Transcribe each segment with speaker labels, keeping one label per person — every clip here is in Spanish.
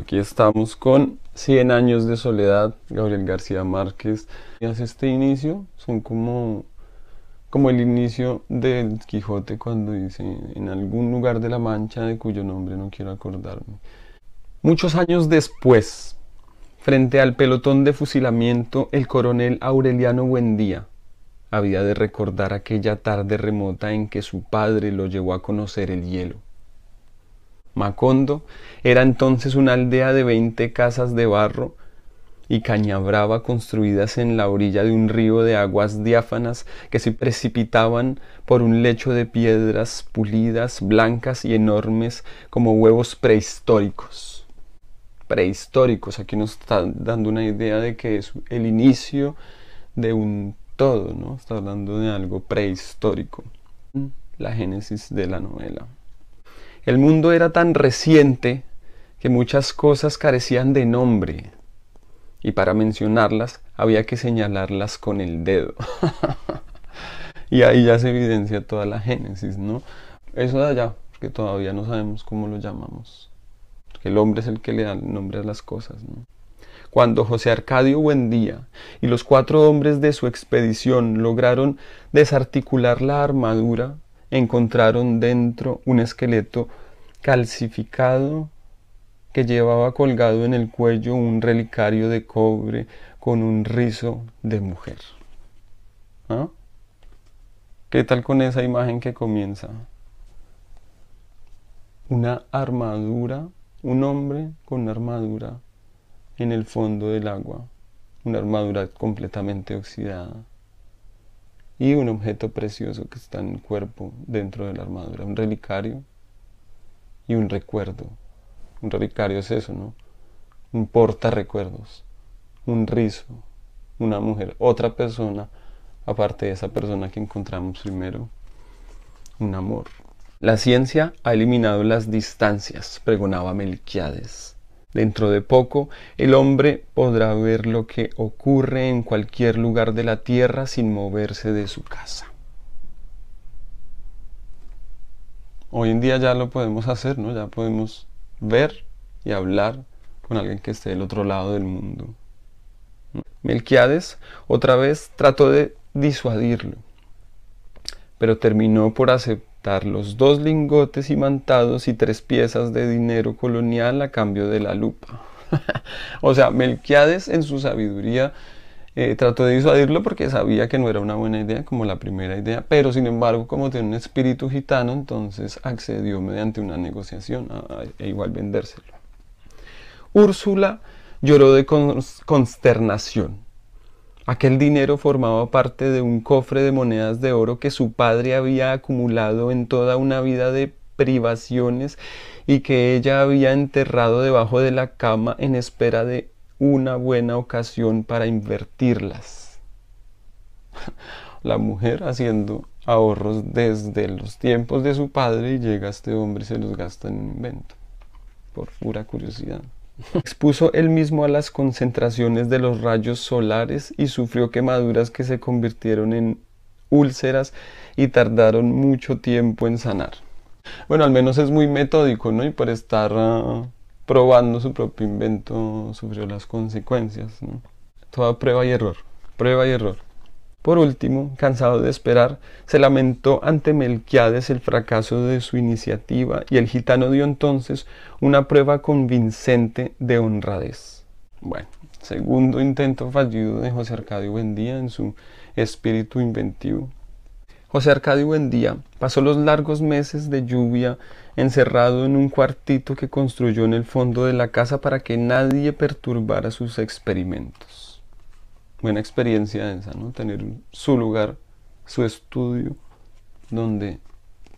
Speaker 1: Aquí estamos con 100 años de soledad, Gabriel García Márquez. Hace este inicio, son como, como el inicio del Quijote cuando dice en algún lugar de la Mancha de cuyo nombre no quiero acordarme. Muchos años después, frente al pelotón de fusilamiento, el coronel Aureliano Buendía había de recordar aquella tarde remota en que su padre lo llevó a conocer el hielo. Macondo era entonces una aldea de veinte casas de barro y cañabrava construidas en la orilla de un río de aguas diáfanas que se precipitaban por un lecho de piedras pulidas, blancas y enormes como huevos prehistóricos. Prehistóricos, aquí nos está dando una idea de que es el inicio de un todo, ¿no? Está hablando de algo prehistórico. La génesis de la novela. El mundo era tan reciente que muchas cosas carecían de nombre y para mencionarlas había que señalarlas con el dedo. y ahí ya se evidencia toda la génesis, ¿no? Eso de allá, porque todavía no sabemos cómo lo llamamos. Porque el hombre es el que le da nombre a las cosas, ¿no? Cuando José Arcadio Buendía y los cuatro hombres de su expedición lograron desarticular la armadura, encontraron dentro un esqueleto calcificado que llevaba colgado en el cuello un relicario de cobre con un rizo de mujer. ¿Ah? ¿Qué tal con esa imagen que comienza? Una armadura, un hombre con una armadura en el fondo del agua, una armadura completamente oxidada y un objeto precioso que está en el cuerpo dentro de la armadura, un relicario y un recuerdo. Un relicario es eso, ¿no? Un porta recuerdos, un rizo, una mujer, otra persona, aparte de esa persona que encontramos primero, un amor. La ciencia ha eliminado las distancias, pregonaba Melquiades. Dentro de poco el hombre podrá ver lo que ocurre en cualquier lugar de la tierra sin moverse de su casa. Hoy en día ya lo podemos hacer, ¿no? Ya podemos ver y hablar con alguien que esté del otro lado del mundo. Melquiades otra vez trató de disuadirlo, pero terminó por aceptar los dos lingotes imantados y tres piezas de dinero colonial a cambio de la lupa. o sea, Melquiades en su sabiduría eh, trató de disuadirlo porque sabía que no era una buena idea como la primera idea, pero sin embargo como tiene un espíritu gitano, entonces accedió mediante una negociación a, e igual vendérselo. Úrsula lloró de consternación Aquel dinero formaba parte de un cofre de monedas de oro que su padre había acumulado en toda una vida de privaciones y que ella había enterrado debajo de la cama en espera de una buena ocasión para invertirlas. La mujer haciendo ahorros desde los tiempos de su padre y llega este hombre y se los gasta en un invento, por pura curiosidad. Expuso él mismo a las concentraciones de los rayos solares y sufrió quemaduras que se convirtieron en úlceras y tardaron mucho tiempo en sanar. Bueno, al menos es muy metódico, ¿no? Y por estar ah, probando su propio invento sufrió las consecuencias, ¿no? Toda prueba y error, prueba y error. Por último, cansado de esperar, se lamentó ante Melquiades el fracaso de su iniciativa y el gitano dio entonces una prueba convincente de honradez. Bueno, segundo intento fallido de José Arcadio Buendía en su espíritu inventivo. José Arcadio Buendía pasó los largos meses de lluvia encerrado en un cuartito que construyó en el fondo de la casa para que nadie perturbara sus experimentos buena experiencia esa, ¿no? Tener su lugar, su estudio, donde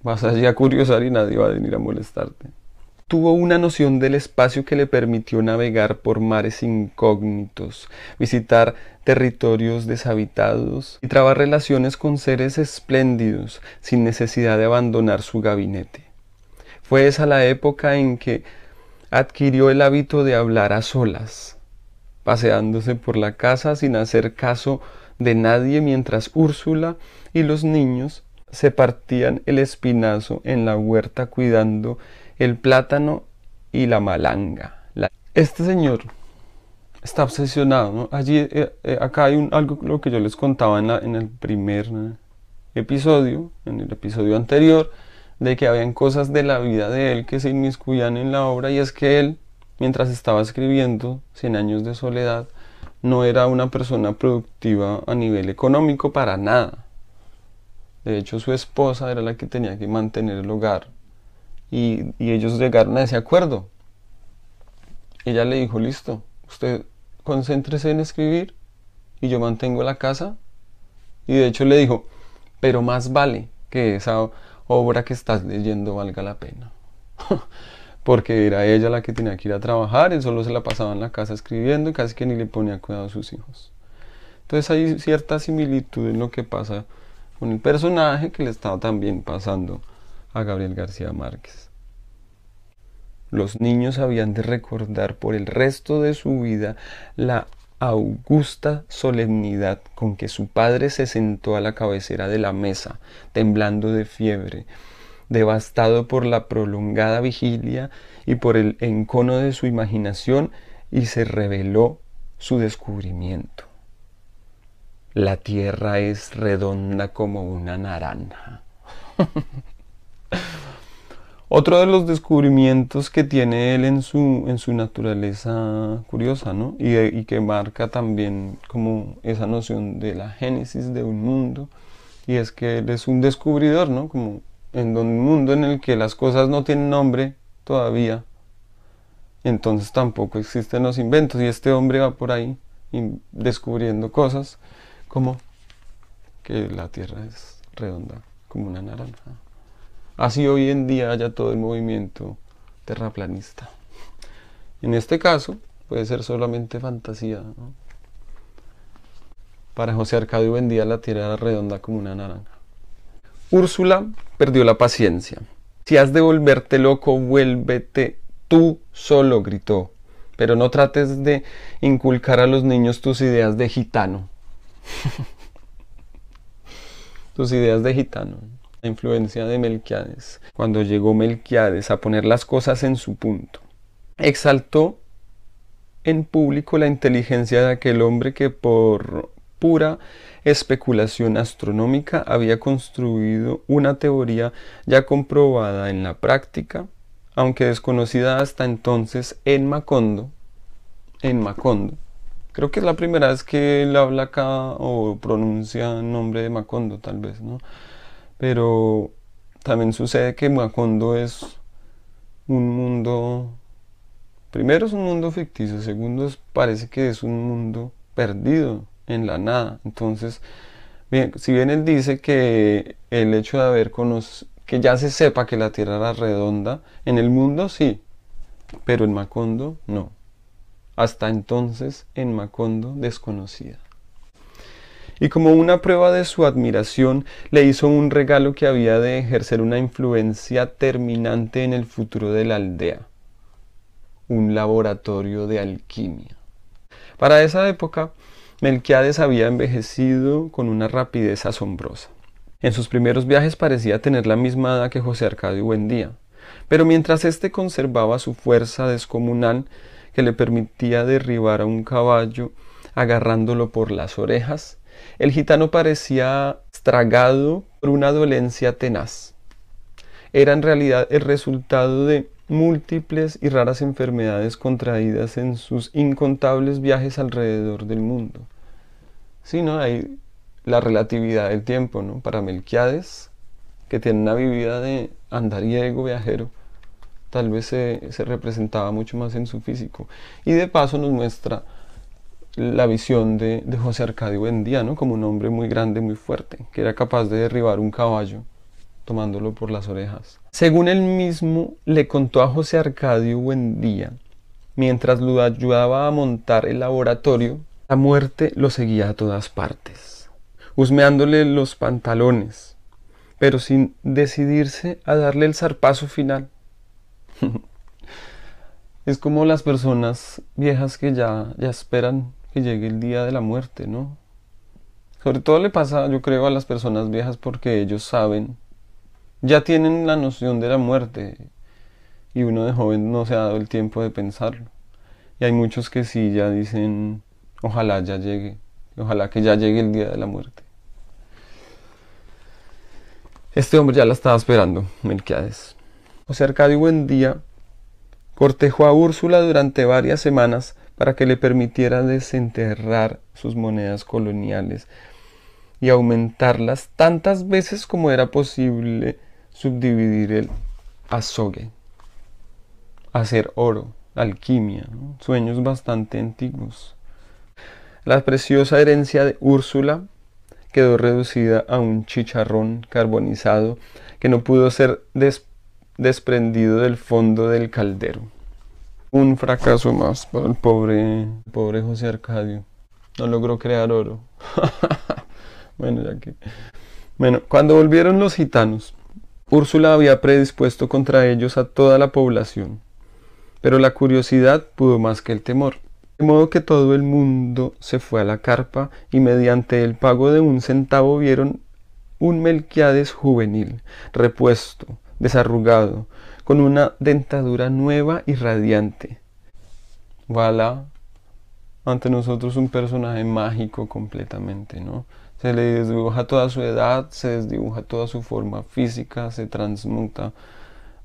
Speaker 1: vas allí a curiosar y nadie va a venir a molestarte. Tuvo una noción del espacio que le permitió navegar por mares incógnitos, visitar territorios deshabitados y trabar relaciones con seres espléndidos sin necesidad de abandonar su gabinete. Fue esa la época en que adquirió el hábito de hablar a solas, paseándose por la casa sin hacer caso de nadie mientras Úrsula y los niños se partían el espinazo en la huerta cuidando el plátano y la malanga. Este señor está obsesionado. Allí, eh, eh, acá hay un, algo lo que yo les contaba en, en el primer episodio, en el episodio anterior, de que habían cosas de la vida de él que se inmiscuían en la obra y es que él, mientras estaba escribiendo Cien años de soledad, no era una persona productiva a nivel económico para nada. De hecho, su esposa era la que tenía que mantener el hogar y, y ellos llegaron a ese acuerdo. Ella le dijo, listo, usted concéntrese en escribir y yo mantengo la casa. Y de hecho le dijo, pero más vale que esa obra que estás leyendo valga la pena. Porque era ella la que tenía que ir a trabajar, él solo se la pasaba en la casa escribiendo y casi que ni le ponía cuidado a sus hijos. Entonces hay cierta similitud en lo que pasa con el personaje que le estaba también pasando a Gabriel García Márquez. Los niños habían de recordar por el resto de su vida la augusta solemnidad con que su padre se sentó a la cabecera de la mesa, temblando de fiebre, devastado por la prolongada vigilia y por el encono de su imaginación, y se reveló su descubrimiento. La tierra es redonda como una naranja. Otro de los descubrimientos que tiene él en su, en su naturaleza curiosa, ¿no? Y, que marca también como esa noción de la génesis de un mundo, y es que él es un descubridor, ¿no? Como en un mundo en el que las cosas no tienen nombre todavía, entonces tampoco existen los inventos, y este hombre va por ahí descubriendo cosas como que la Tierra es redonda como una naranja. Así hoy en día haya todo el movimiento terraplanista. En este caso puede ser solamente fantasía. Para José Arcadio Buendía la tierra era redonda como una naranja. Úrsula perdió la paciencia. Si has de volverte loco, vuélvete tú solo, gritó. Pero no trates de inculcar a los niños tus ideas de gitano. tus ideas de gitano la influencia de Melquiades, cuando llegó Melquiades a poner las cosas en su punto. Exaltó en público la inteligencia de aquel hombre que por pura especulación astronómica había construido una teoría ya comprobada en la práctica, aunque desconocida hasta entonces en Macondo, en Macondo. Creo que es la primera vez que él habla acá o pronuncia nombre de Macondo, tal vez, ¿no? Pero también sucede que Macondo es un mundo, primero es un mundo ficticio, segundo parece que es un mundo perdido en la nada. Entonces, bien, si bien él dice que el hecho de haber conocido, que ya se sepa que la Tierra era redonda, en el mundo sí, pero en Macondo no. Hasta entonces en Macondo desconocida y como una prueba de su admiración le hizo un regalo que había de ejercer una influencia terminante en el futuro de la aldea, un laboratorio de alquimia. Para esa época, Melquiades había envejecido con una rapidez asombrosa. En sus primeros viajes parecía tener la misma edad que José Arcadio Buendía, pero mientras éste conservaba su fuerza descomunal que le permitía derribar a un caballo agarrándolo por las orejas, el gitano parecía estragado por una dolencia tenaz. Era en realidad el resultado de múltiples y raras enfermedades contraídas en sus incontables viajes alrededor del mundo. Sí, ¿no? Hay la relatividad del tiempo, ¿no? Para Melquiades, que tiene una vida de andariego, viajero, tal vez se, se representaba mucho más en su físico. Y de paso nos muestra la visión de, José Arcadio Buendía, ¿no? como un hombre muy grande, muy fuerte, que era capaz de derribar un caballo tomándolo por las orejas. Según él mismo le contó a José Arcadio Buendía, mientras lo ayudaba a montar el laboratorio, la muerte lo seguía a todas partes, husmeándole los pantalones, pero sin decidirse a darle el zarpazo final. es como las personas viejas que ya, ya esperan que llegue el día de la muerte, ¿no? Sobre todo le pasa, yo creo, a las personas viejas porque ellos saben, ya tienen la noción de la muerte y uno de joven no se ha dado el tiempo de pensarlo. Y hay muchos que sí ya dicen, ojalá ya llegue, ojalá que ya llegue el día de la muerte. Este hombre ya la estaba esperando, Melquiades. José Arcadio Buendía cortejó a Úrsula durante varias semanas para que le permitiera desenterrar sus monedas coloniales y aumentarlas tantas veces como era posible subdividir el azogue, hacer oro, alquimia, sueños bastante antiguos. La preciosa herencia de Úrsula quedó reducida a un chicharrón carbonizado que no pudo ser desprendido del fondo del caldero. Un fracaso más para el pobre, pobre José Arcadio. No logró crear oro. bueno, ya que. Bueno, cuando volvieron los gitanos, Úrsula había predispuesto contra ellos a toda la población. Pero la curiosidad pudo más que el temor. De modo que todo el mundo se fue a la carpa y mediante el pago de un centavo vieron un Melquiades juvenil, repuesto, desarrugado, con una dentadura nueva y radiante. Voilà, ante nosotros un personaje mágico completamente, ¿no? Se le desdibuja toda su edad, se desdibuja toda su forma física, se transmuta.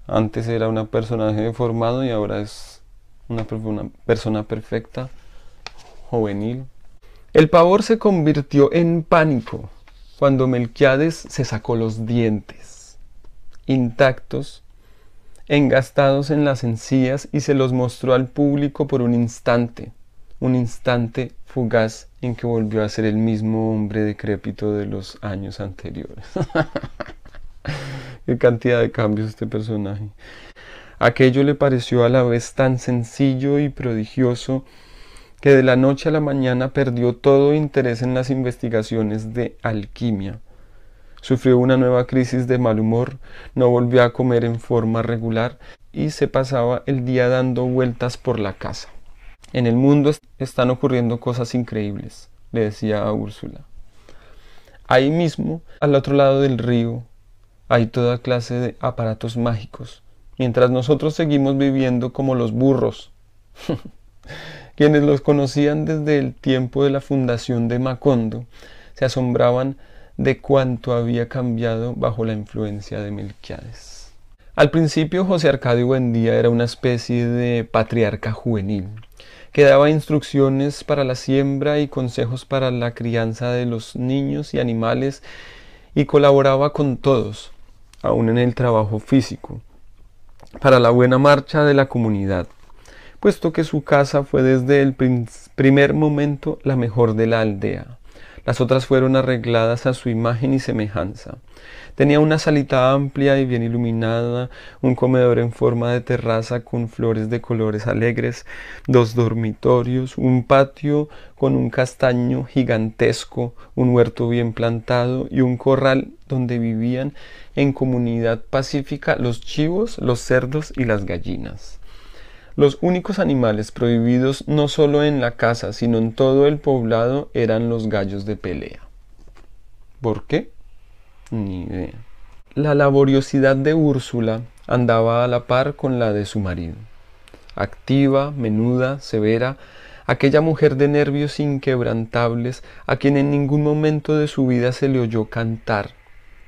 Speaker 1: Antes era un personaje deformado y ahora es una, una persona perfecta, juvenil. El pavor se convirtió en pánico cuando Melquiades se sacó los dientes intactos engastados en las encías y se los mostró al público por un instante, un instante fugaz en que volvió a ser el mismo hombre decrépito de los años anteriores. Qué cantidad de cambios este personaje. Aquello le pareció a la vez tan sencillo y prodigioso que de la noche a la mañana perdió todo interés en las investigaciones de alquimia Sufrió una nueva crisis de mal humor, no volvió a comer en forma regular y se pasaba el día dando vueltas por la casa. En el mundo están ocurriendo cosas increíbles, le decía a Úrsula. Ahí mismo, al otro lado del río, hay toda clase de aparatos mágicos, mientras nosotros seguimos viviendo como los burros. Quienes los conocían desde el tiempo de la fundación de Macondo se asombraban de cuánto había cambiado bajo la influencia de Melquiades. Al principio José Arcadio Buendía era una especie de patriarca juvenil, que daba instrucciones para la siembra y consejos para la crianza de los niños y animales y colaboraba con todos, aun en el trabajo físico, para la buena marcha de la comunidad, puesto que su casa fue desde el primer momento la mejor de la aldea. Las otras fueron arregladas a su imagen y semejanza. Tenía una salita amplia y bien iluminada, un comedor en forma de terraza con flores de colores alegres, dos dormitorios, un patio con un castaño gigantesco, un huerto bien plantado y un corral donde vivían en comunidad pacífica los chivos, los cerdos y las gallinas. Los únicos animales prohibidos no solo en la casa, sino en todo el poblado eran los gallos de pelea. ¿Por qué? Ni idea. La laboriosidad de Úrsula andaba a la par con la de su marido. Activa, menuda, severa, aquella mujer de nervios inquebrantables a quien en ningún momento de su vida se le oyó cantar.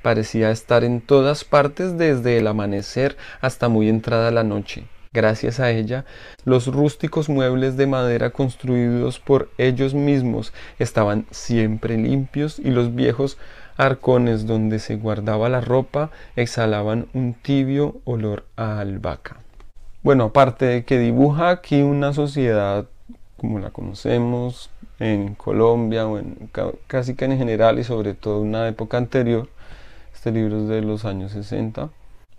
Speaker 1: Parecía estar en todas partes desde el amanecer hasta muy entrada la noche. Gracias a ella, los rústicos muebles de madera construidos por ellos mismos estaban siempre limpios y los viejos arcones donde se guardaba la ropa exhalaban un tibio olor a albahaca. Bueno, aparte de que dibuja aquí una sociedad como la conocemos en Colombia o en casi que en general y sobre todo en una época anterior, este libro es de los años 60,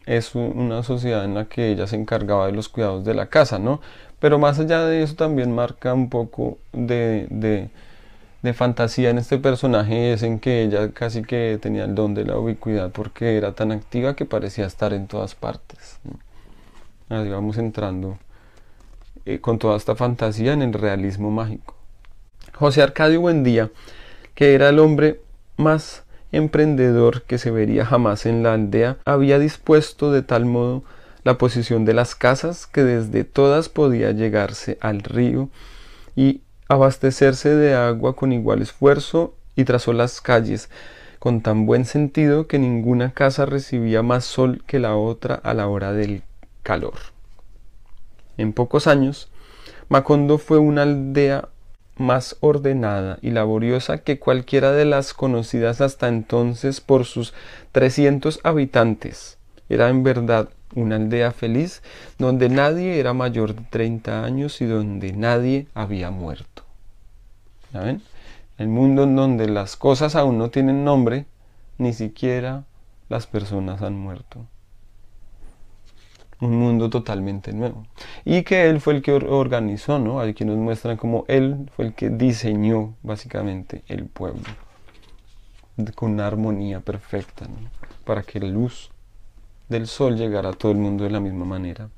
Speaker 1: es una sociedad en la que ella se encargaba de los cuidados de la casa, ¿no? Pero más allá de eso también marca un poco de, de, fantasía en este personaje, es en que ella casi que tenía el don de la ubicuidad porque era tan activa que parecía estar en todas partes. Así vamos entrando eh, con toda esta fantasía en el realismo mágico. José Arcadio Buendía, que era el hombre más emprendedor que se vería jamás en la aldea, había dispuesto de tal modo la posición de las casas, que desde todas podía llegarse al río y abastecerse de agua con igual esfuerzo, y trazó las calles con tan buen sentido que ninguna casa recibía más sol que la otra a la hora del calor. En pocos años, Macondo fue una aldea más ordenada y laboriosa que cualquiera de las conocidas hasta entonces por sus 300 habitantes. Era en verdad una aldea feliz donde nadie era mayor de 30 años y donde nadie había muerto. ¿Ya ven? El mundo en donde las cosas aún no tienen nombre, ni siquiera las personas han muerto un mundo totalmente nuevo. Y que él fue el que organizó, ¿no? Aquí nos muestran como él fue el que diseñó básicamente el pueblo con una armonía perfecta, ¿no? Para que la luz del sol llegara a todo el mundo de la misma manera.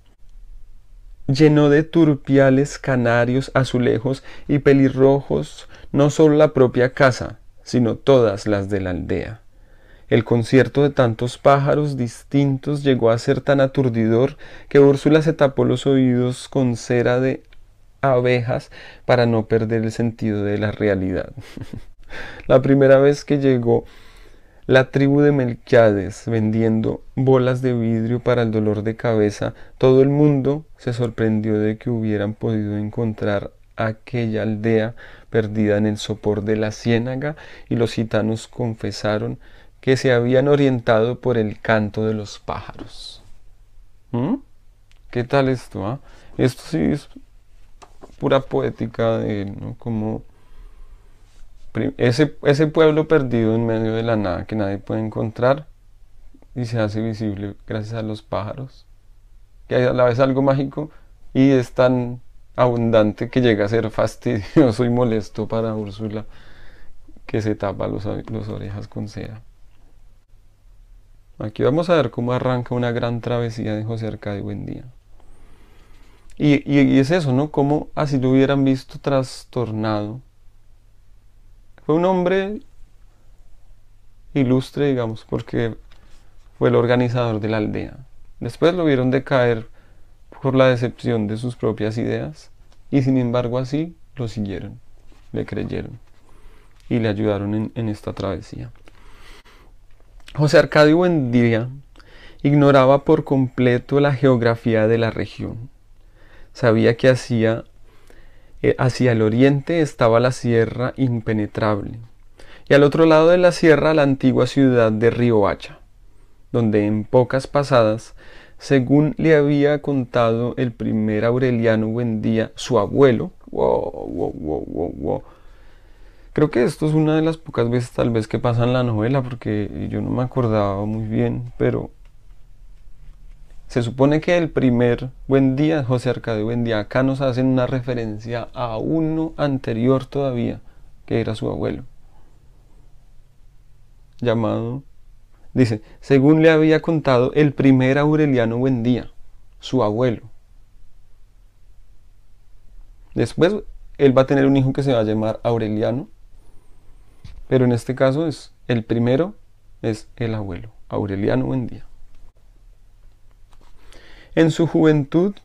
Speaker 1: Llenó de turpiales, canarios, azulejos y pelirrojos no solo la propia casa, sino todas las de la aldea. El concierto de tantos pájaros distintos llegó a ser tan aturdidor que Úrsula se tapó los oídos con cera de abejas para no perder el sentido de la realidad. la primera vez que llegó la tribu de Melquiades vendiendo bolas de vidrio para el dolor de cabeza, todo el mundo se sorprendió de que hubieran podido encontrar aquella aldea perdida en el sopor de la ciénaga y los gitanos confesaron que se habían orientado por el canto de los pájaros. ¿Mm? ¿Qué tal esto? Ah? Esto sí es pura poética de ¿no? como ese, pueblo perdido en medio de la nada que nadie puede encontrar y se hace visible gracias a los pájaros, que a la vez algo mágico y es tan abundante que llega a ser fastidioso y molesto para Úrsula que se tapa los, los orejas con cera. Aquí vamos a ver cómo arranca una gran travesía de José Arcadio Buendía. Y, y, es eso, ¿no? Como así lo hubieran visto trastornado. Fue un hombre ilustre, digamos, porque fue el organizador de la aldea. Después lo vieron decaer por la decepción de sus propias ideas y sin embargo así lo siguieron, le creyeron y le ayudaron en esta travesía. José Arcadio Buendía ignoraba por completo la geografía de la región. Sabía que hacia, eh, hacia el oriente estaba la sierra impenetrable y al otro lado de la sierra la antigua ciudad de Riohacha, donde en pocas pasadas, según le había contado el primer Aureliano Buendía, su abuelo, Creo que esto es una de las pocas veces tal vez que pasa en la novela porque yo no me acordaba muy bien, pero se supone que el primer buen día, José Arcadio Buen Día, acá nos hacen una referencia a uno anterior todavía, que era su abuelo, llamado, dice, según le había contado el primer Aureliano Buendía, su abuelo. Después él va a tener un hijo que se va a llamar Aureliano pero en este caso es el primero es el abuelo, Aureliano Buendía. En su juventud,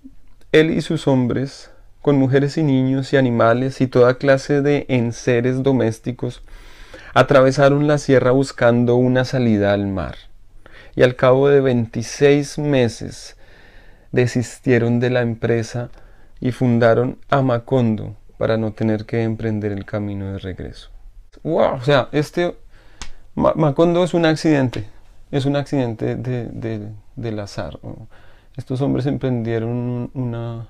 Speaker 1: él y sus hombres, con mujeres y niños y animales y toda clase de enseres domésticos, atravesaron la sierra buscando una salida al mar. Y al cabo de 26 meses desistieron de la empresa y fundaron Amacondo para no tener que emprender el camino de regreso wow, o sea, este Macondo es un accidente, es un accidente de, del azar. Estos hombres emprendieron una,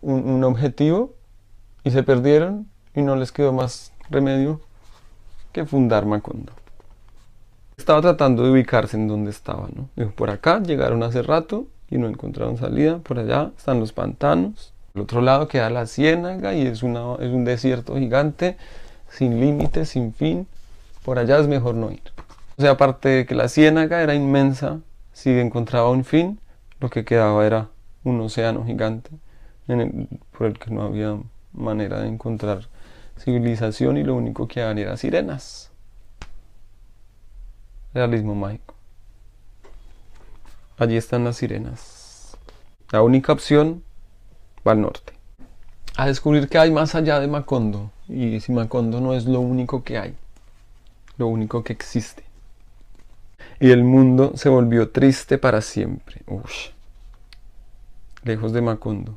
Speaker 1: un, objetivo y se perdieron y no les quedó más remedio que fundar Macondo. Estaba tratando de ubicarse en donde estaba, ¿no? Por acá llegaron hace rato y no encontraron salida, por allá están los pantanos, al otro lado queda la ciénaga y es un desierto gigante, sin límites, sin fin. Por allá es mejor no ir. O sea, aparte de que la ciénaga era inmensa, si encontraba un fin, lo que quedaba era un océano gigante por el que no había manera de encontrar civilización y lo único que había era sirenas. Realismo mágico. Allí están las sirenas. La única opción va al norte. A descubrir qué hay más allá de Macondo. Y si Macondo no es lo único que hay. Lo único que existe. Y el mundo se volvió triste para siempre. Ush. Lejos de Macondo.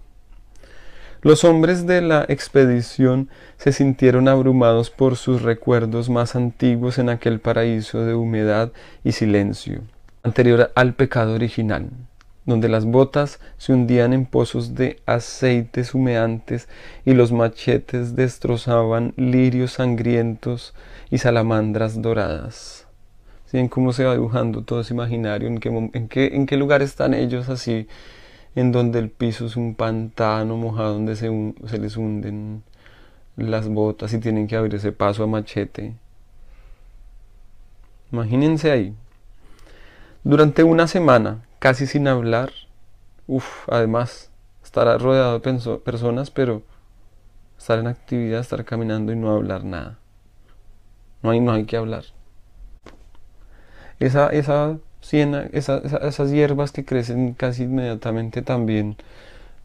Speaker 1: Los hombres de la expedición se sintieron abrumados por sus recuerdos más antiguos en aquel paraíso de humedad y silencio, anterior al pecado original, donde las botas se hundían en pozos de aceites humeantes y los machetes destrozaban lirios sangrientos y salamandras doradas. ¿Sí? cómo se va dibujando todo ese imaginario? ¿En en en qué lugar están ellos así? en donde el piso es un pantano mojado donde se, se les hunden las botas y tienen que abrir ese paso a machete. Imagínense ahí. Durante una semana, casi sin hablar, uff, además, estar rodeado de personas, pero estar en actividad, estar caminando y no hablar nada. No hay, no hay que hablar. Esa, esa esas hierbas que crecen casi inmediatamente también,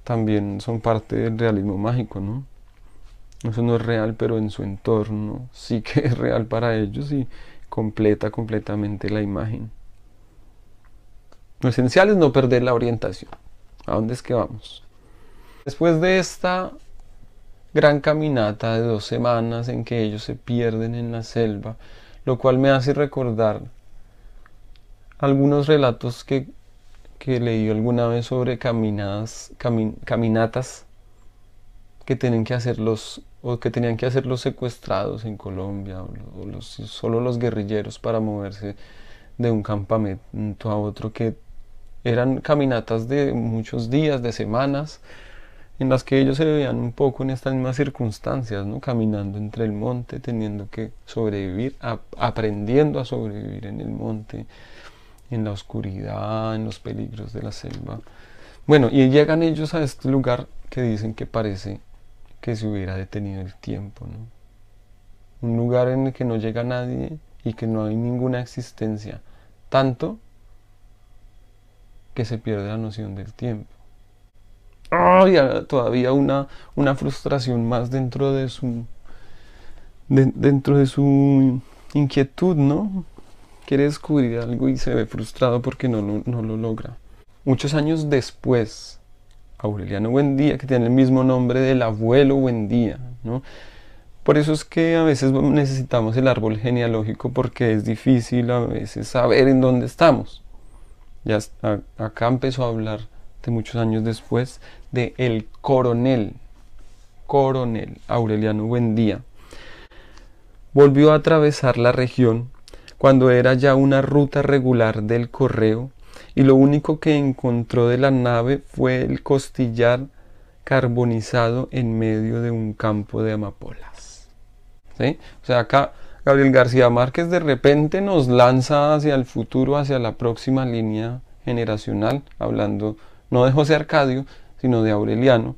Speaker 1: también son parte del realismo mágico, ¿no? Eso no es real, pero en su entorno sí que es real para ellos y completa completamente la imagen. Lo esencial es no perder la orientación. ¿A dónde es que vamos? Después de esta gran caminata de dos semanas en que ellos se pierden en la selva, lo cual me hace recordar algunos relatos que, que leí alguna vez sobre caminadas, caminatas que tienen que hacer los o que tenían que hacer los secuestrados en Colombia o, solo los guerrilleros para moverse de un campamento a otro que eran caminatas de muchos días, de semanas, en las que ellos se veían un poco en estas mismas circunstancias, ¿no? caminando entre el monte, teniendo que sobrevivir, aprendiendo a sobrevivir en el monte, en la oscuridad, en los peligros de la selva. Bueno, y llegan ellos a este lugar que dicen que parece que se hubiera detenido el tiempo, ¿no? Un lugar en el que no llega nadie y que no hay ninguna existencia, tanto que se pierde la noción del tiempo. ¡Ay! todavía una, una frustración más dentro de su dentro de su inquietud, ¿no? quiere descubrir algo y se ve frustrado porque no lo, logra. Muchos años después, Aureliano Buendía, que tiene el mismo nombre del abuelo Buendía, ¿no? Por eso es que a veces necesitamos el árbol genealógico porque es difícil a veces saber en dónde estamos. Ya acá empezó a hablar de muchos años después de el coronel, coronel Aureliano Buendía. Volvió a atravesar la región cuando era ya una ruta regular del correo y lo único que encontró de la nave fue el costillar carbonizado en medio de un campo de amapolas. ¿Sí? O sea, acá Gabriel García Márquez de repente nos lanza hacia el futuro, hacia la próxima línea generacional, hablando no de José Arcadio, sino de Aureliano,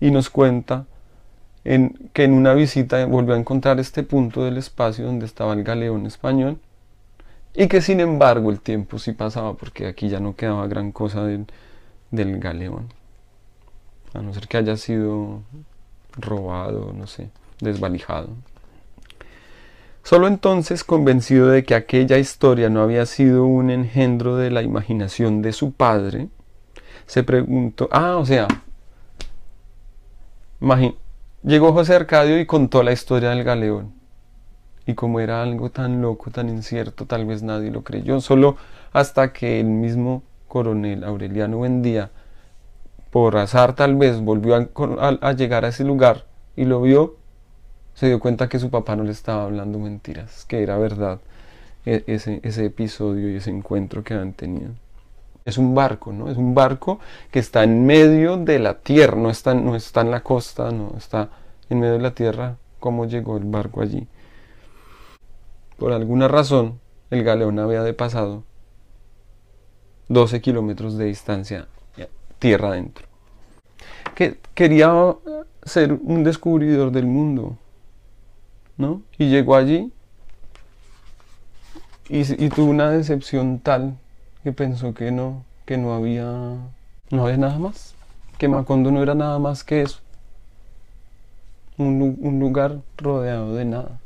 Speaker 1: y nos cuenta en, que en una visita volvió a encontrar este punto del espacio donde estaba el galeón español y que sin embargo el tiempo sí pasaba porque aquí ya no quedaba gran cosa del, del galeón. A no ser que haya sido robado, no sé, desvalijado. Solo entonces, convencido de que aquella historia no había sido un engendro de la imaginación de su padre, se preguntó, ah, o sea, llegó José Arcadio y contó la historia del galeón. Y como era algo tan loco, tan incierto, tal vez nadie lo creyó, solo hasta que el mismo coronel Aureliano Buendía, por azar tal vez, volvió a, llegar a ese lugar y lo vio, se dio cuenta que su papá no le estaba hablando mentiras, que era verdad e, ese, ese episodio y ese encuentro que han tenido. Es un barco, ¿no? Es un barco que está en medio de la tierra, no está, no está en la costa, no está en medio de la tierra. ¿Cómo llegó el barco allí? Por alguna razón, el galeón había de pasado 12 kilómetros de distancia tierra adentro. Que quería ser un descubridor del mundo, ¿no? Y llegó allí y, tuvo una decepción tal que pensó que no, que no había, no había nada más, que Macondo no era nada más que eso, un, un lugar rodeado de nada.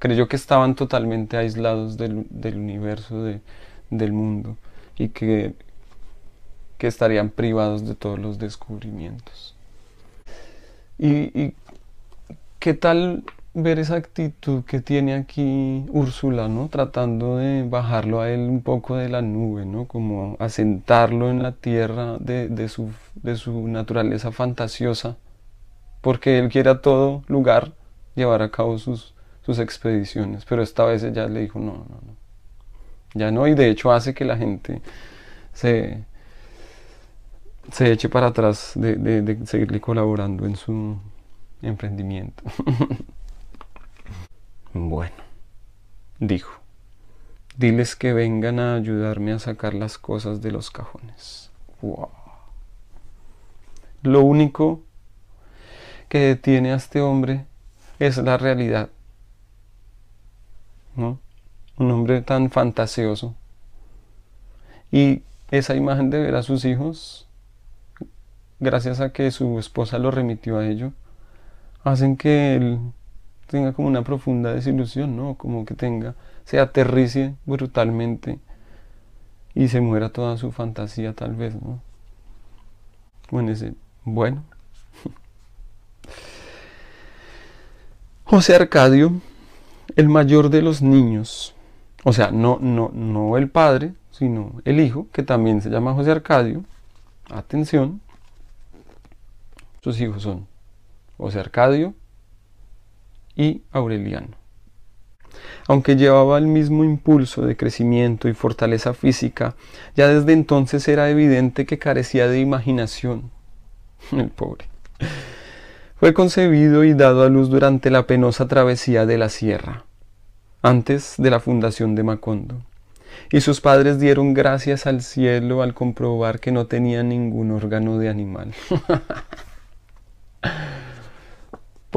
Speaker 1: Creyó que estaban totalmente aislados del, del universo, de, del mundo, y que, que estarían privados de todos los descubrimientos. Y, y qué tal ver esa actitud que tiene aquí Úrsula, ¿no? Tratando de bajarlo a él un poco de la nube, ¿no? Como asentarlo en la tierra de, su, de su naturaleza fantasiosa, porque él quiere a todo lugar llevar a cabo sus, sus expediciones, pero esta vez ella le dijo, no, no, no, ya no, y de hecho hace que la gente se, se eche para atrás de, de, de seguirle colaborando en su emprendimiento. Bueno, dijo, diles que vengan a ayudarme a sacar las cosas de los cajones. Lo único que detiene a este hombre es la realidad. ¿No? Un hombre tan fantasioso. Y esa imagen de ver a sus hijos, gracias a que su esposa lo remitió a ello, hacen que él tenga como una profunda desilusión, ¿no? Como que tenga, se aterrice brutalmente y se muera toda su fantasía tal vez, ¿no? Bueno, bueno. José Arcadio, el mayor de los niños, o sea, no, no, no el padre, sino el hijo, que también se llama José Arcadio, atención, sus hijos son José Arcadio, y Aureliano. Aunque llevaba el mismo impulso de crecimiento y fortaleza física, ya desde entonces era evidente que carecía de imaginación. El pobre. Fue concebido y dado a luz durante la penosa travesía de la sierra, antes de la fundación de Macondo, y sus padres dieron gracias al cielo al comprobar que no tenía ningún órgano de animal.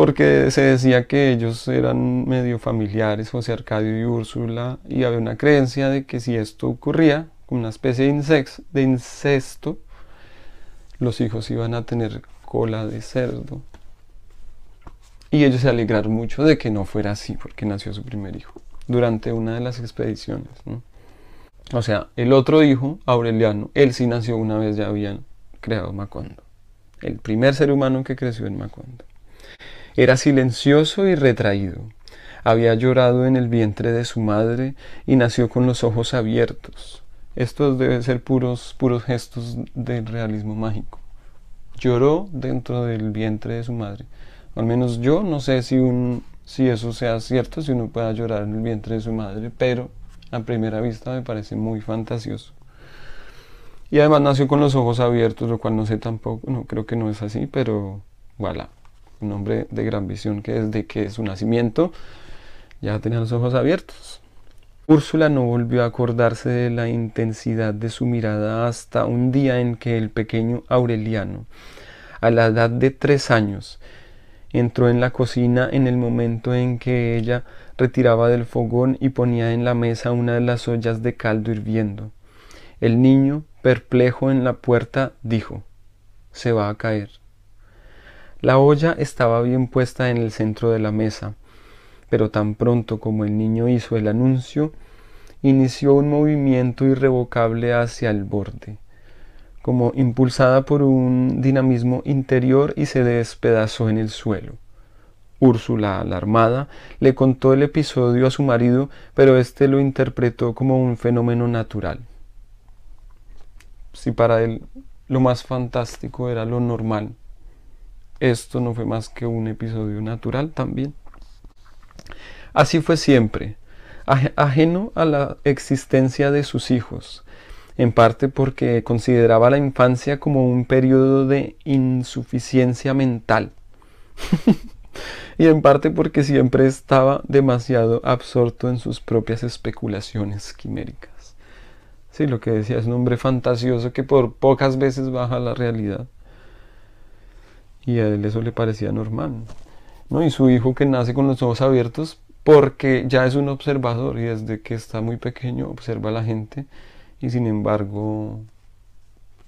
Speaker 1: porque se decía que ellos eran medio familiares, José Arcadio y Úrsula, y había una creencia de que si esto ocurría, una especie de, incesto, los hijos iban a tener cola de cerdo. Y ellos se alegraron mucho de que no fuera así, porque nació su primer hijo, durante una de las expediciones. O sea, el otro hijo, Aureliano, él sí nació una vez ya habían creado Macondo. El primer ser humano que creció en Macondo. Era silencioso y retraído. Había llorado en el vientre de su madre y nació con los ojos abiertos. Estos deben ser puros, puros gestos del realismo mágico. Lloró dentro del vientre de su madre. Al menos yo no sé si, un, si eso sea cierto, si uno pueda llorar en el vientre de su madre, pero a primera vista me parece muy fantasioso. Y además nació con los ojos abiertos, lo cual no sé tampoco, no creo que no es así, pero voilà un hombre de gran visión que desde que su nacimiento ya tenía los ojos abiertos. Úrsula no volvió a acordarse de la intensidad de su mirada hasta un día en que el pequeño Aureliano, a la edad de tres años, entró en la cocina en el momento en que ella retiraba del fogón y ponía en la mesa una de las ollas de caldo hirviendo. El niño, perplejo en la puerta, dijo Se va a caer. La olla estaba bien puesta en el centro de la mesa, pero tan pronto como el niño hizo el anuncio, inició un movimiento irrevocable hacia el borde, como impulsada por un dinamismo interior y se despedazó en el suelo. Úrsula, alarmada, le contó el episodio a su marido, pero éste lo interpretó como un fenómeno natural. Si para él lo más fantástico era lo normal, esto no fue más que un episodio natural también. Así fue siempre, ajeno a la existencia de sus hijos, en parte porque consideraba la infancia como un periodo de insuficiencia mental, y en parte porque siempre estaba demasiado absorto en sus propias especulaciones quiméricas. Sí, lo que decía es un hombre fantasioso que por pocas veces baja la realidad y a él eso le parecía normal. ¿no? Y su hijo que nace con los ojos abiertos porque ya es un observador y desde que está muy pequeño observa a la gente y sin embargo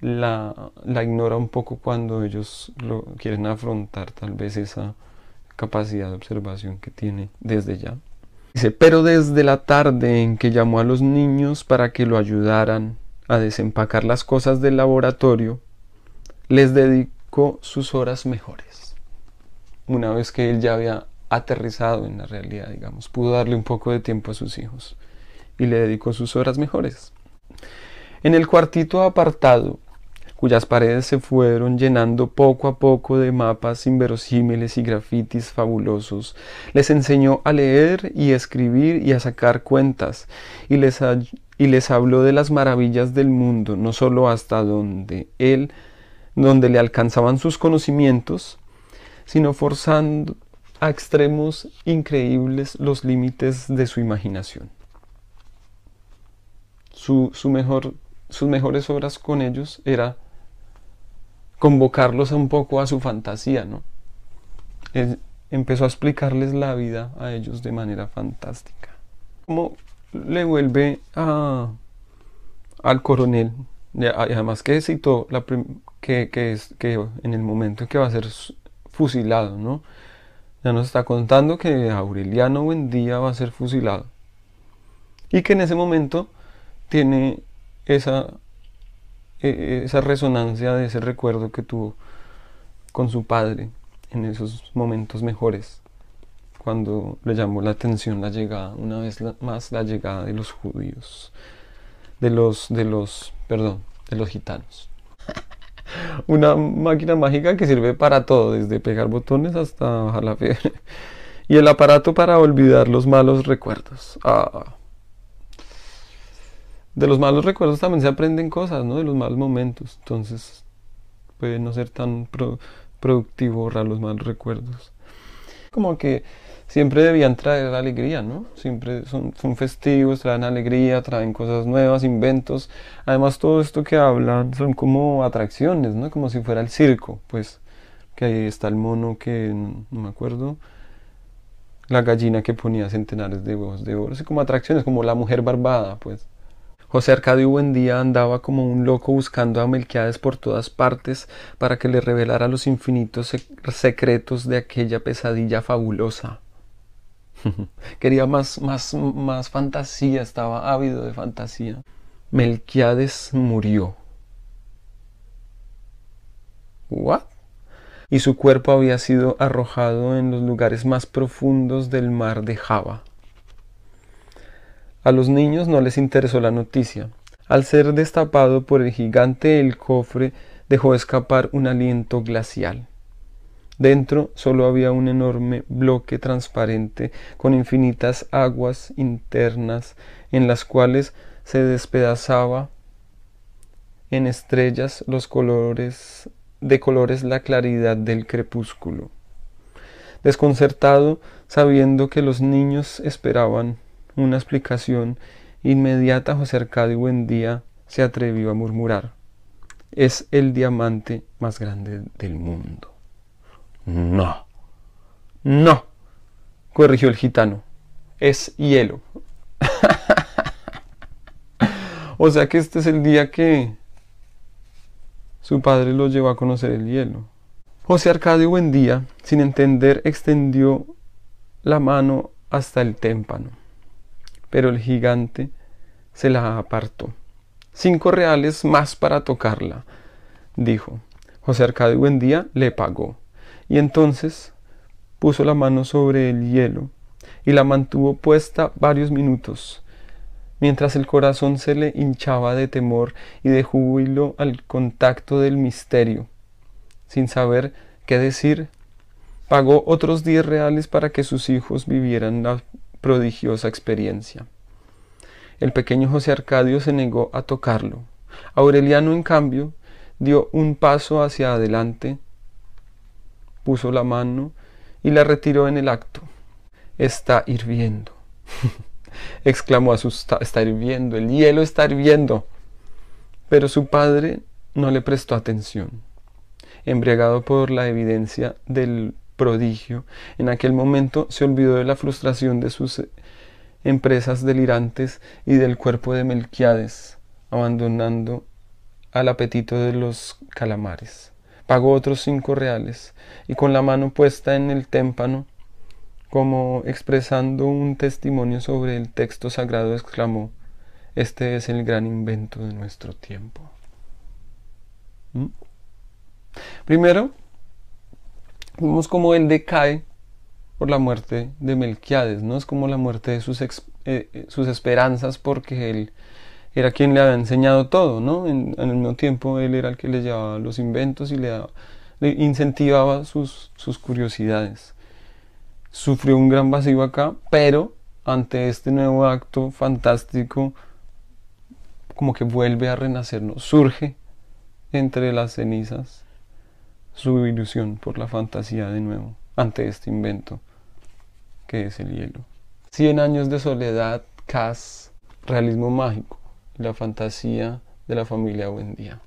Speaker 1: la, la ignora un poco cuando ellos lo quieren afrontar tal vez esa capacidad de observación que tiene desde ya. Dice, pero desde la tarde en que llamó a los niños para que lo ayudaran a desempacar las cosas del laboratorio, les sus horas mejores. Una vez que él ya había aterrizado en la realidad, digamos, pudo darle un poco de tiempo a sus hijos y le dedicó sus horas mejores. En el cuartito apartado, cuyas paredes se fueron llenando poco a poco de mapas inverosímiles y grafitis fabulosos, les enseñó a leer y escribir y a sacar cuentas, y les, y les habló de las maravillas del mundo, no sólo hasta donde él, donde le alcanzaban sus conocimientos, sino forzando a extremos increíbles los límites de su imaginación. Su, mejor, sus mejores obras con ellos era convocarlos un poco a su fantasía, ¿no? empezó a explicarles la vida a ellos de manera fantástica. Como le vuelve a, al coronel, además que citó que, que, es, que en el momento en que va a ser fusilado, ¿no? Ya nos está contando que Aureliano Buendía va a ser fusilado. Y que en ese momento tiene esa, e, esa resonancia de ese recuerdo que tuvo con su padre en esos momentos mejores, cuando le llamó la atención la llegada, una vez más la llegada de los judíos, de los, de los, perdón, de los gitanos. Una máquina mágica que sirve para todo, desde pegar botones hasta bajar la fiebre. Y el aparato para olvidar los malos recuerdos. Ah. De los malos recuerdos también se aprenden cosas, ¿no? De los malos momentos. Entonces puede no ser tan productivo borrar los malos recuerdos. Como que siempre debían traer alegría, ¿no? Siempre son, festivos, traen alegría, traen cosas nuevas, inventos. Además, todo esto que hablan son como atracciones, ¿no? Como si fuera el circo, pues. Que ahí está el mono que, no me acuerdo, la gallina que ponía centenares de huevos de oro. Así como atracciones, como la mujer barbada, pues. José Arcadio Buendía andaba como un loco buscando a Melquiades por todas partes para que le revelara los infinitos secretos de aquella pesadilla fabulosa. Quería más, más, más fantasía, estaba ávido de fantasía. Melquiades murió. ¿What? Y su cuerpo había sido arrojado en los lugares más profundos del mar de Java. A los niños no les interesó la noticia. Al ser destapado por el gigante el cofre dejó escapar un aliento glacial. Dentro solo había un enorme bloque transparente con infinitas aguas internas en las cuales se despedazaba en estrellas los colores de colores la claridad del crepúsculo. Desconcertado, sabiendo que los niños esperaban una explicación inmediata, José Arcadio Buendía se atrevió a murmurar: Es el diamante más grande del mundo. No. No. corrigió el gitano. Es hielo. o sea que este es el día que su padre lo llevó a conocer el hielo. José Arcadio Buendía, sin entender, extendió la mano hasta el témpano, pero el gigante se la apartó. Cinco reales más para tocarla, dijo. José Arcadio Buendía le pagó y entonces puso la mano sobre el hielo y la mantuvo puesta varios minutos, mientras el corazón se le hinchaba de temor y de júbilo al contacto del misterio. Sin saber qué decir, pagó otros diez reales para que sus hijos vivieran la prodigiosa experiencia. El pequeño José Arcadio se negó a tocarlo. Aureliano, en cambio, dio un paso hacia adelante puso la mano y la retiró en el acto. Está hirviendo. exclamó asustado. Está hirviendo, el hielo está hirviendo. Pero su padre no le prestó atención. Embriagado por la evidencia del prodigio, en aquel momento se olvidó de la frustración de sus empresas delirantes y del cuerpo de Melquiades, abandonando al apetito de los calamares. Pagó otros cinco reales y con la mano puesta en el témpano, como expresando un testimonio sobre el texto sagrado, exclamó, Este es el gran invento de nuestro tiempo. ¿Mm? Primero, vemos como él decae por la muerte de Melquiades, ¿no? Es como la muerte de sus, eh, eh, sus esperanzas porque él era quien le había enseñado todo, ¿no? En, el mismo tiempo él era el que le llevaba los inventos y le, le incentivaba sus, curiosidades. Sufrió un gran vacío acá, pero ante este nuevo acto fantástico, como que vuelve a renacer, ¿no? Surge entre las cenizas su ilusión por la fantasía de nuevo ante este invento que es el hielo. Cien años de soledad, Cas, realismo mágico la fantasía de la familia Buen Día.